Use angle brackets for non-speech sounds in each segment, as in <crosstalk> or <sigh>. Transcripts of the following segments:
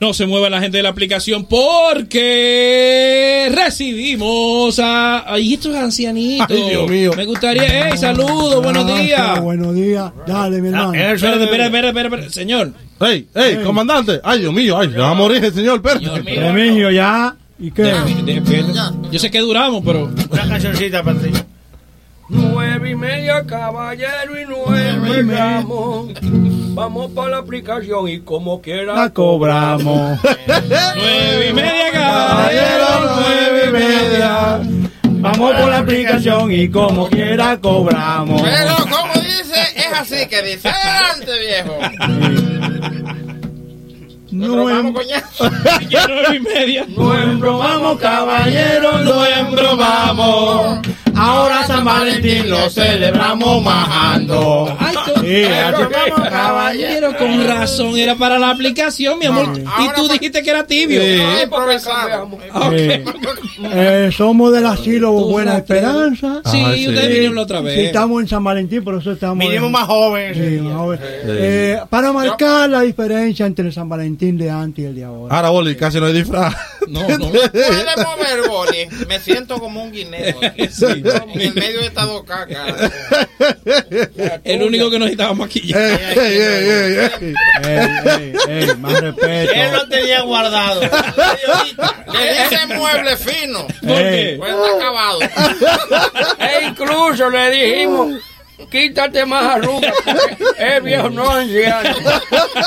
No se mueve la gente de la aplicación porque recibimos a. Ay, estos ancianitos. Ay, Dios mío. Me gustaría. ¡Ey, saludos! Buenos días. Buenos días. Dale, mi hermano. Espérate, espérate, espérate. Señor. Ey, ey, comandante. Ay, Dios mío, ay, se va a morir el señor, espérate. Remigio, ya. ¿Y qué? Yo sé que duramos, pero. Una cancioncita para ti. Nueve y media, caballero, y nueve gramos. Vamos para la aplicación y como quiera La cobramos. Nueve y media, caballero, nueve y media. Vamos por la aplicación y como quiera cobramos. Pero, como dice, es así que dice. Adelante, viejo. No coñazo. nueve y media. No embromamos, caballero, no embromamos. Ahora San Valentín lo celebramos majando. Ay, co- Sí, así- caballero, con razón, era para la aplicación, mi amor. Y tú dijiste que era tibio. Sí. Ay, improvisado. Eh, eh, somos del asilo Buena Esperanza. Sí, sí. ustedes vinieron la otra Sí, vez. estamos en San Valentín, por eso estamos. Vinimos más jóvenes. Sí, más jóvenes. Eh, para marcar la diferencia entre el San Valentín de antes y el de ahora. Ahora, Boli, casi no hay disfraz. No, no. Puede mover, Boli. Me siento como un guineo. <laughs> Sí. En el medio de esta dos <laughs> cacas. El único que nos estaba ey, maquillando. ey, ey, ey, ey. Ey, ey, ey, más respeto. Él lo tenía guardado. <laughs> Le dicen mueble fino. ¿Por qué? Pues está acabado. <laughs> E incluso le dijimos, quítate más arrugas. Es viejo, no anciano.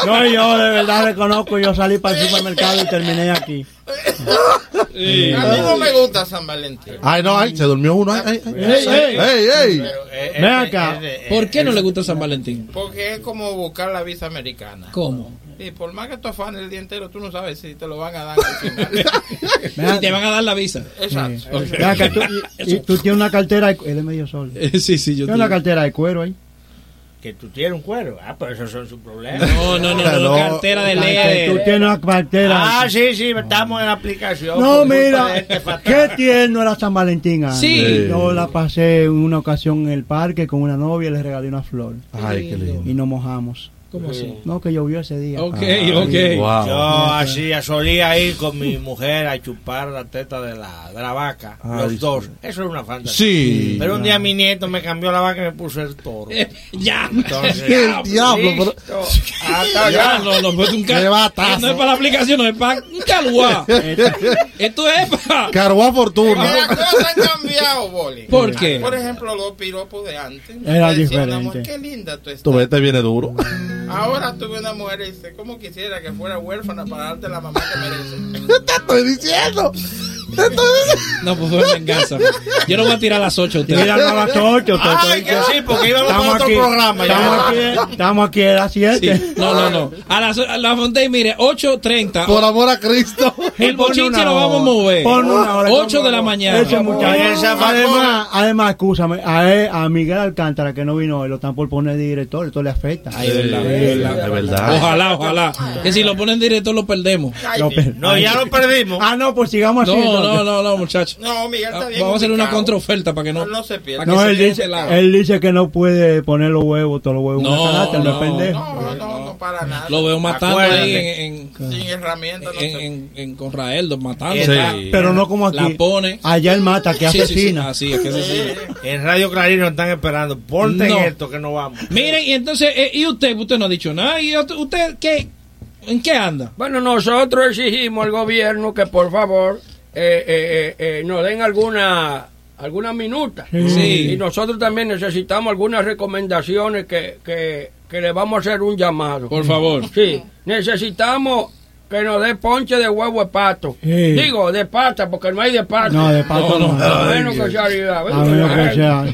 No, yo de verdad reconozco, yo salí para el supermercado y terminé aquí. <coughs> Sí. A mí no me gusta San Valentín. Ay, no, ay, se durmió uno. Ay, ay, ay. Ey, ey. Ey, ey. Pero, eh, Ven eh, acá. eh, eh, ¿Por qué no le gusta San Valentín? Porque es como buscar la visa americana. ¿Cómo? Y por más que tú afanes el día entero, tú no sabes si te lo van a dar al final. <laughs> Ven Y te van a dar la visa. Exacto. Ven acá, tú, <laughs> y- y tú tienes una cartera, de, él es medio sol. Sí, sí, yo Tienes una cartera de cuero ahí. Que tú tienes un cuero. Ah, pero esos son sus problemas. No, no, no, no, No. cartera de ley. Tú tienes una cartera. Ah, sí, sí, estamos en la aplicación. No, mira, este qué tierno era San Valentín. antes. Sí. Yo la pasé en una ocasión en el parque con una novia y le regalé una flor. Ay, qué lindo. Y nos mojamos. ¿Cómo así? No, que llovió ese día. Ok, Ay, ok. Wow. Yo así solía ir con mi mujer a chupar la teta de la, de la vaca, Ay, los sí. dos. Eso era una fantasía. Sí. Pero un día mi nieto me cambió la vaca y me puso el toro. Eh, <laughs> ya. Entonces, <laughs> El diablo, pero. Hasta Ya, allá. no, no, pues un batazo. No es para la aplicación, no es para un caluá. <laughs> Esto es para. Carguá Fortuna. Las cosas han cambiado, Boli. ¿Por qué? Por ejemplo, los piropos de antes. Era diferente. Qué linda tú estás. Tu vete viene duro. Ahora tuve una mujer y dice, ¿cómo quisiera que fuera huérfana para darte la mamá que merece? <laughs> Te estoy diciendo. No, pues fue venganza. Yo no voy a tirar a las 8 a ustedes. Mira, no a las 8. te Ay, que sí, porque íbamos otro aquí, programa. estamos aquí, estamos aquí a las 7. Sí. No, no, no. A las a la Fontaine, mire, 8.30. Por amor a Cristo. El bochinche lo vamos a mover. Pon una hora. 8 de la mañana. Además, además, escúchame, a, él- a Miguel Alcántara que no vino hoy, lo están por poner de director, esto le afecta. Ay, es verdad, es verdad. Ojalá, ojalá. Que si lo ponen directo lo perdemos. No, ya lo perdimos. Ah, no, pues sigamos así. No, no, no, muchachos. No, Miguel está bien. Vamos a hacer una contraoferta para que no. No se pierda. No, él dice, él que no puede poner los huevos, todos los huevos No, una canasta, no, no. es pendejo. No, no, no, para nada. Lo veo matando Acuérdate. ahí en, en, Sin herramientas no en, en, en Conraeldo, matando. Sí. Pero no como aquí. La pone. Allá él mata, que Sí, sí, sí. asesina. Así es que asesina. En Radio Clarín nos están esperando. Ponte No. en esto que no vamos. Miren, y entonces, eh, ¿y usted? Usted no ha dicho nada. ¿Y usted, usted qué? ¿En qué anda? Bueno, nosotros exigimos al gobierno que por favor eh, eh, eh, eh, nos den alguna alguna minuta. Sí. Y nosotros también necesitamos algunas recomendaciones que, que, que le vamos a hacer un llamado. Por favor. Sí, necesitamos que nos dé ponche de huevo de pato. Sí. Digo, de pata, porque no hay de pata. No, de pato No, no. no. Menos que sea menos que sea.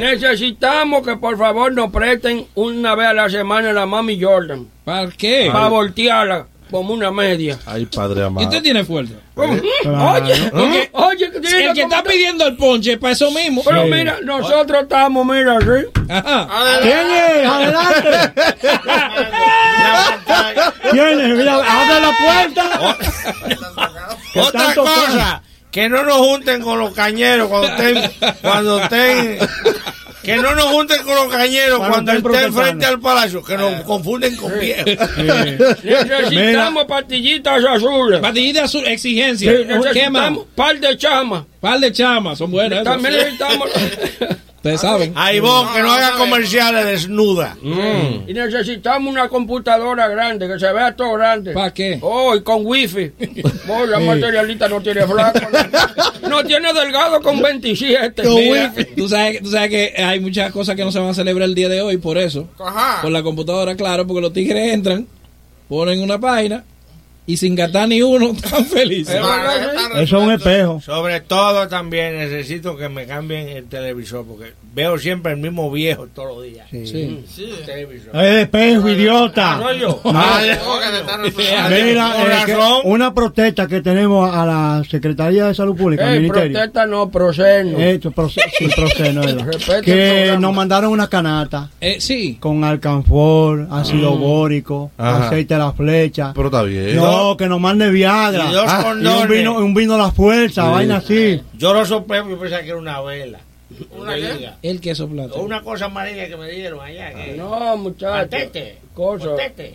Necesitamos que por favor nos presten una vez a la semana la mami Jordan. ¿Para qué? Para voltearla como una media. Ay, padre ¿Y amado. usted tiene fuerza? Claro. Oye, Porque oye, el que está pidiendo el ponche es para eso mismo. Pero Sí. mira, nosotros estamos, mira, así. Ajá. ¿Quién es? Adelante. <laughs> ¿Quién es? Mira, abre la puerta. <laughs> Otra cosa, que no nos junten con los cañeros cuando estén, cuando estén Que no nos junten con los cañeros cuando estén frente al palacio, que nos confunden con viejos. <laughs> Necesitamos pastillitas azules. Patillita azul, exigencia. Sí, ¿Qué más? necesitamos par de chamas. Par de chamas, son buenas. esas. También necesitamos. <laughs> Ustedes saben. Ahí vos, que no haga comerciales desnuda. Y necesitamos una computadora grande, que se vea todo grande. ¿Para qué? Oh, y con wifi. <laughs> Oh, la materialista no tiene flaco. No, <laughs> no tiene delgado con 27. Mira, tú, sabes, tú sabes que hay muchas cosas que no se van a celebrar el día de hoy por eso. Ajá. Por la computadora, claro, porque los tigres entran, ponen una página y sin gastar ni uno <laughs> verdad, sí. Eso es un espejo. Sobre todo también necesito que me cambien el televisor, porque veo siempre el mismo viejo todos los días. Sí. Sí. El televisor. Es espejo, idiota. Soy yo. No. No. <laughs> Mira, eh, una protesta que tenemos a la Secretaría de Salud Pública, al Ey, Ministerio. protesta no, proseno. Esto, proce- sí, <laughs> proceno, era. Respeta el que nos mandaron una canasta Eh, sí. con alcanfor, ácido bórico, Ajá. aceite de la flecha. Pero está bien. No, que nos mande Viagra. Y dos Ah, y un vino, un vino a la fuerza, vaina así. Yo lo soplé porque pensaba que era una vela. ¿Una liga. El queso plato. O una cosa amarilla que me dieron allá. que- No, muchachos. Pantete. Cosa. Pantete.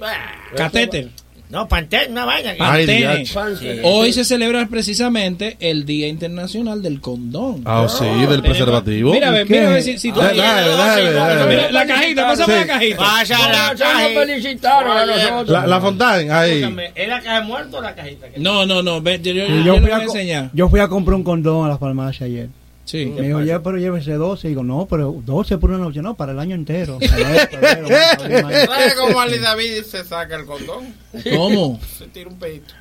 Catéter. No, pantete, una vaina. Pantene. diache. Pante. Hoy se celebra precisamente el Día Internacional del Condón. Ah, sí, del preservativo. Mira, ¿Qué? mira si, si tú... Dale, dale, dale, la cajita, pásame Sí. la cajita. Pasa la caja. felicitaron a nosotros. La, la Fontana, ahí. ¿Es la caja de muerto o la cajita? No, no, no, ve, yo, yo, yo yo, fui voy a a, co- enseñar. yo fui a comprar un condón a la farmacia ayer. Sí. Me dijo, ya, pero llévese 12. Y digo, no, pero 12 por una noche, no, para el año entero. <laughs> ¿Sabes cómo Ali David se saca el condón? ¿Cómo? Se tira un pedito.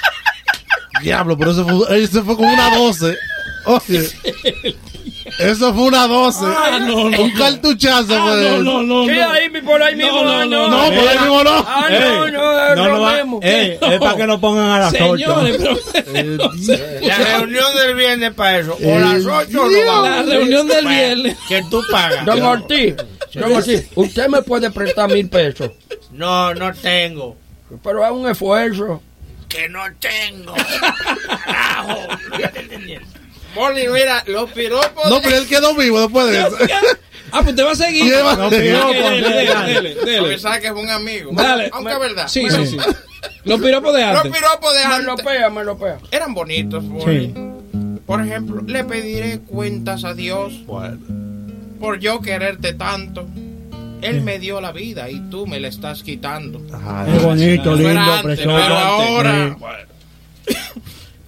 <laughs> Diablo, pero eso fue, eso fue como una 12. <laughs> Oye, eso fue una 12. Ah, no, no, Un no. cartuchazo Ah, fue no, no, no, Sí, no. ahí por ahí mismo. no, no, No, por ahí mismo no. Ah, no, no, es No, lo no va- mismo. eh, es para que lo pongan a las 8. Señores, pero... <laughs> La reunión del viernes para eso. O las 8 o no La vamos. reunión del viernes. Que tú pagas. Don Ortiz, don Ortiz, usted me puede prestar mil pesos, No, no tengo. pero es un esfuerzo. Que no tengo. <laughs> Carajo. <laughs> Molly, mira, los piropos. No, pero él quedó vivo después de eso. Ah, pues te va a seguir. Lleva- No, dele, dele, dele, dele, Porque dele. sabe que es un amigo. Dale. Aunque es verdad. Sí, sí, sí. Los piropos de Los antes. piropos de Me antes lo pea, me lo pea. eran bonitos. Molly. Por ejemplo, le pediré cuentas a Dios por yo quererte tanto. Él me dio la vida y tú me la estás quitando. Es bonito, lindo, precioso. pero ahora, Sí. bueno.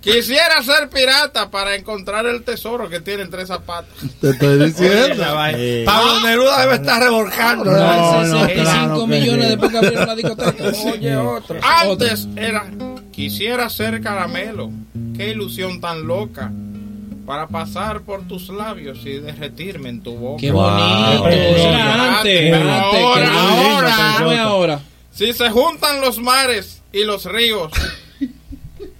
Quisiera ser pirata para encontrar el tesoro que tiene entre esas patas. Te estoy diciendo. Vaina. Sí. Pablo Neruda debe estar revolcando. No, no, 65 claro millones sí. después que abrieron la discoteca. <laughs> Oye, otra. Antes era, quisiera ser caramelo. Qué ilusión tan loca. Para pasar por tus labios y derretirme en tu boca. Qué bonito. Era antes. Ahora, ahora. ¿Cómo es ahora? Si se juntan los mares y los ríos,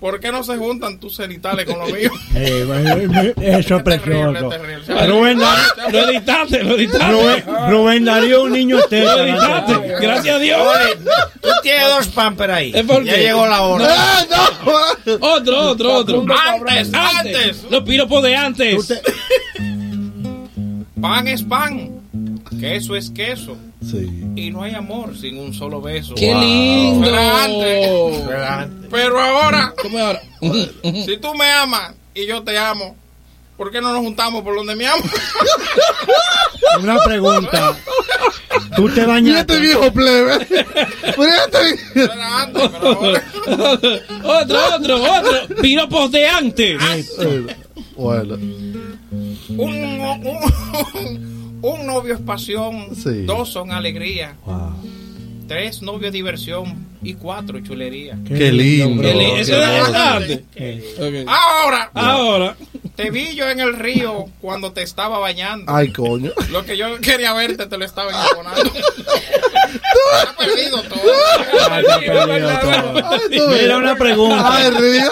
¿por qué no se juntan tus cenitales con los míos? <laughs> Eh, bueno, Eso es precioso. terrible. Rubén, Darío, Lo editaste, lo editaste. Rubén, Rubén Darío, un niño Lo teta. editaste. Gracias a Dios. Tú tienes dos pampers ahí. ¿Es por Ya llegó la hora. ¡Ah, no! Otro, otro, otro. Antes, antes. Los piropos de antes. Pan es pan, queso es queso. Sí. Y no hay amor sin un solo beso. Qué lindo. Era antes. Pero ahora, ¿Cómo es ahora? si tú me amas y yo te amo, ¿por qué no nos juntamos por donde me amo? <laughs> Una pregunta. ¿Tú te Mira bañaste? este viejo plebe. Mira este <laughs> otro, otro, otro. Piropos de antes. Eh, Bueno. Un, un, un novio es pasión, Sí. dos son alegría, tres novios diversión y cuatro chulería. Qué lindo. Qué li- Eso era eso era Qué antes. Ok. Ahora, Ahora. Te vi yo en el río cuando te estaba bañando. Ay, coño. Lo que yo quería verte te lo estaba enjabonando. <laughs> Has perdido todo. Ay, has perdido todo. Ay, tú Mira, una pregunta. Ay, Río.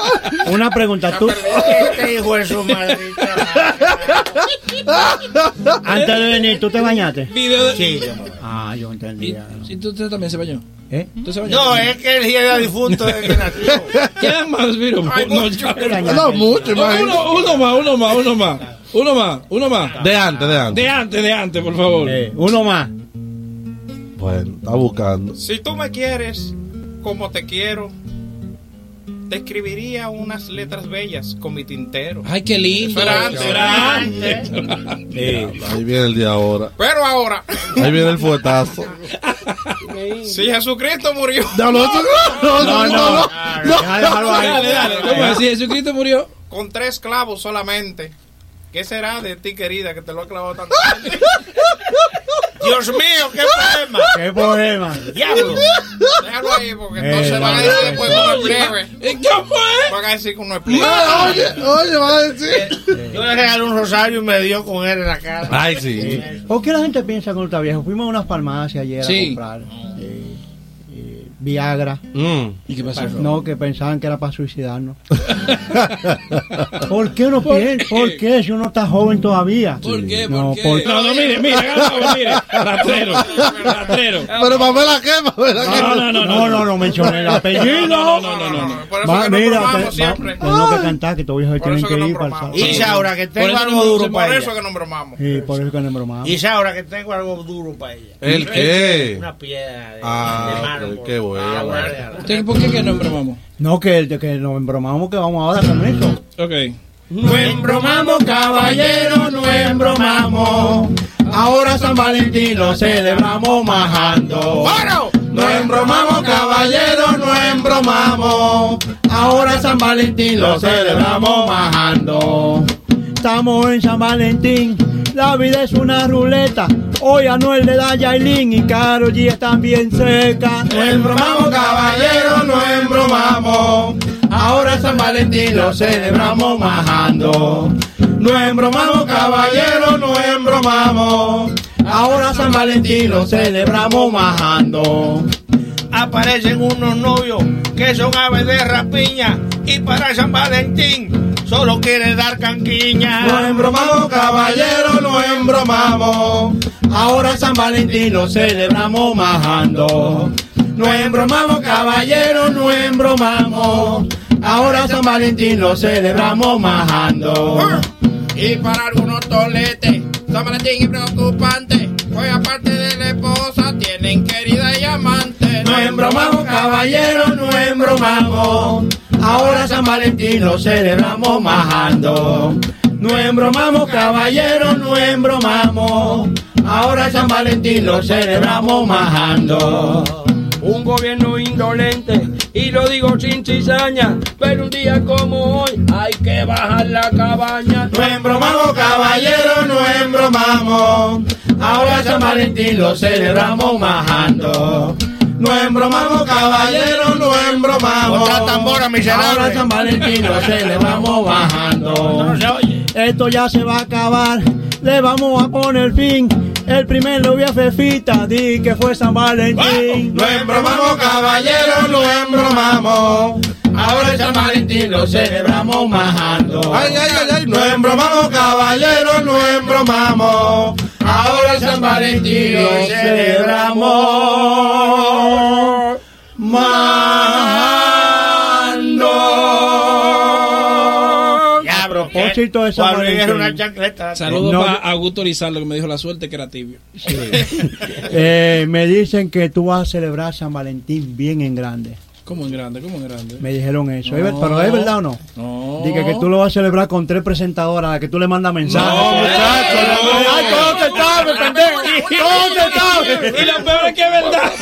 Una pregunta. ¿Tú, Este hijo de su madre. antes de venir, ¿tú te bañaste? Video de... Sí, yo- Ah, yo Y, entendía. y tú, usted también se bañó. ¿Eh? No, es que el día era difunto desde que nació. <laughs> ¿Quedan más piropos? Ay, No, mucho. ya. No, mucho, imagínate. Uno, uno más, uno más, uno más. Uno más, uno más. De antes, de antes. De antes, de antes, por favor. Eh, uno más. Bueno, está buscando. Si tú me quieres como te quiero, te escribiría unas letras bellas con mi tintero. Ay, qué lindo. Eso era antes. Eso era antes. Eh, Ahí viene el día ahora. Pero ahora, Ahí viene el fuetazo. si Jesucristo murió, <laughs> No, no, no, no, no. Dale, dale. ¿Cómo es? Si Jesucristo murió. con tres clavos solamente, ¿qué será de ti, querida, que te lo ha clavado tanto? <laughs> Dios mío, qué problema. <laughs> ¿Qué problema? Diablo. Déjalo ahí, porque entonces Eh, van a decir no, después no. que uno es plebe. ¿Y ¿Cómo es? Van a decir que uno es plebe. Oye, oye, va a decir. Yo le regalé un rosario y me dio con él en la cara. Ay, sí. ¿Por qué la gente piensa uno está viejo? Fuimos a unas farmacias ayer Sí. a comprar eh, eh, Viagra. Mm. ¿Y qué pasó? No, que pensaban que era para suicidarnos. <laughs> ¿Por qué uno ¿Por piensa? qué? ¿Por qué? Si uno está joven todavía. ¿Por qué? ¿Por No, qué? por- No, no, mire, mire, mire. Ratrero. Ratrero. Pero Pamela, ¿qué? Pamela, ¿qué? No, no, no, no, no, no mencioné el apellido. No, no, no, no, no. Por eso Va, que nos mira, siempre. tengo que cantar que todos Por tienen eso que que ir para el sábado. Y Isaura, que Por tengo eso algo no- duro Por para eso ella. que nos bromamos. Sí, por eso que nos bromamos. Y Isaura, que tengo algo duro para ella. ¿El qué? Una piedra de, Ah, mármol. qué- bueno. Ah, bueno. ¿Usted ¿Por qué que no embromamos? No, que, que nos embromamos que vamos ahora con eso. Ok. No embromamos, caballero, no embromamos. Ahora San Valentín lo celebramos majando. No embromamos, caballero, no embromamos. Ahora San Valentín lo celebramos majando. Estamos en San Valentín, la vida es una ruleta. Hoy Anuel le da a Yailin y Karol G están bien seca. No embromamos, caballero, no embromamos. Ahora San Valentín lo celebramos majando. No embromamos, caballero, no embromamos. Ahora San Valentín lo celebramos majando. Aparecen unos novios que son aves de rapiña y para San Valentín solo quiere dar canquiña. No embromamos, caballero, no embromamos. Ahora San Valentín lo celebramos majando. No embromamos, caballero, no embromamos. Ahora San Valentín lo celebramos majando. Y para algunos toletes, San Valentín es preocupante. Pues aparte de la esposa, tienen querida y amante. No embromamos, caballero, no embromamos. Ahora San Valentín lo celebramos majando. No embromamos, caballero, no embromamos. Ahora San Valentín lo celebramos majando. Un gobierno indolente, y lo digo sin cizaña, pero un día como hoy hay que bajar la cabaña. No embromamos, caballero, no embromamos. Ahora San Valentín lo celebramos majando. No embromamos, caballero, no embromamos. Otra tambora miserable. Ahora San Valentín lo celebramos bajando. No se oye. Esto ya se va a acabar, le vamos a poner fin. El primer novio a Fefita, di que fue San Valentín. No embromamos, caballero, no embromamos. Ahora San Valentín lo celebramos majando. Ay, ay, ay, ay. No embromamos, caballero, no embromamos. Ahora San Valentín lo celebramos majando. Ya, A propósito de San Valentín. una chancleta. Saludos No, para Augusto Lizardo que me dijo la suerte que era tibio. <laughs> Eh, me dicen que tú vas a celebrar San Valentín bien en grande. ¿Cómo en grande? ¿Cómo en grande? Me dijeron eso. ¿Es ver- No. ¿Pero es verdad o no? No. Dice que tú lo vas a celebrar con tres presentadoras que tú le mandas mensajes. No, muchacho, Ay, todo se sabe, pendejo. Todo se sabe. Y lo peor es que es verdad.